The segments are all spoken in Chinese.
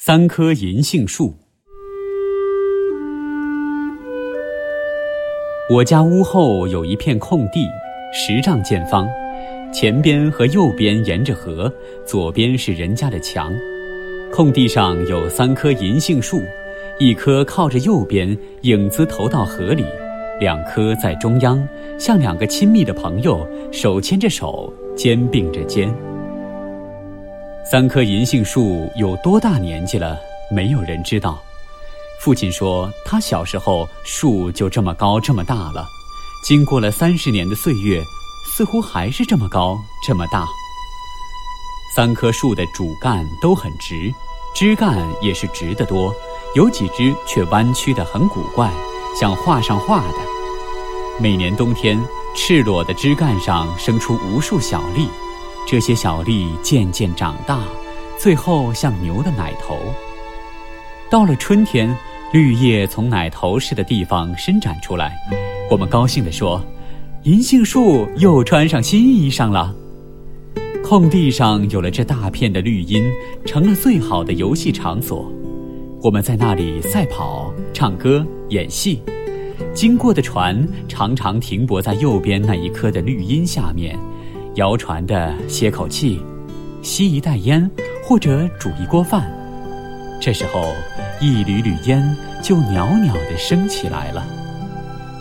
三棵银杏树。我家屋后有一片空地，十丈见方，前边和右边沿着河，左边是人家的墙。空地上有三棵银杏树，一棵靠着右边，影子投到河里；两棵在中央，像两个亲密的朋友，手牵着手，肩并着肩。三棵银杏树有多大年纪了？没有人知道。父亲说，他小时候树就这么高这么大了，经过了三十年的岁月，似乎还是这么高这么大。三棵树的主干都很直，枝干也是直得多，有几枝却弯曲得很古怪，像画上画的。每年冬天，赤裸的枝干上生出无数小粒。这些小粒渐渐长大，最后像牛的奶头。到了春天，绿叶从奶头似的地方伸展出来，我们高兴地说：“银杏树又穿上新衣裳了。”空地上有了这大片的绿荫，成了最好的游戏场所。我们在那里赛跑、唱歌、演戏。经过的船常常停泊在右边那一棵的绿荫下面。摇船的歇口气，吸一袋烟，或者煮一锅饭。这时候，一缕缕烟就袅袅地升起来了。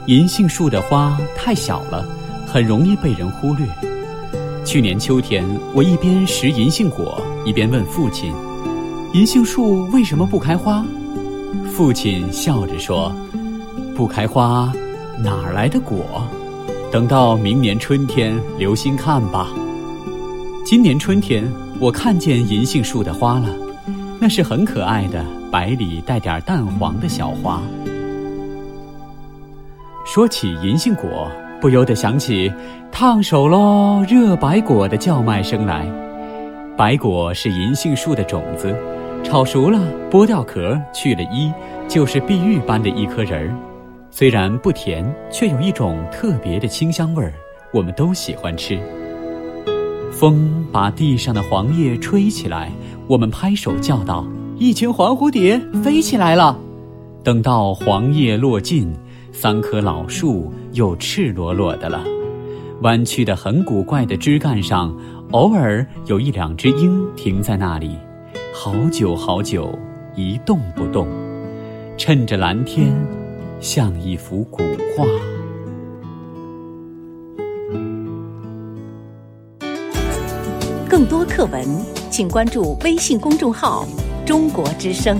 银杏树的花太小了，很容易被人忽略。去年秋天，我一边拾银杏果，一边问父亲：“银杏树为什么不开花？”父亲笑着说：“不开花，哪儿来的果？”等到明年春天，留心看吧。今年春天，我看见银杏树的花了，那是很可爱的白里带点淡黄的小花。说起银杏果，不由得想起“烫手喽，热白果”的叫卖声来。白果是银杏树的种子，炒熟了，剥掉壳，去了衣，就是碧玉般的一颗仁儿。虽然不甜，却有一种特别的清香味儿，我们都喜欢吃。风把地上的黄叶吹起来，我们拍手叫道：“一群黄蝴蝶飞起来了！”等到黄叶落尽，三棵老树又赤裸裸的了。弯曲的很古怪的枝干上，偶尔有一两只鹰停在那里，好久好久一动不动，趁着蓝天。像一幅古画。更多课文，请关注微信公众号“中国之声”。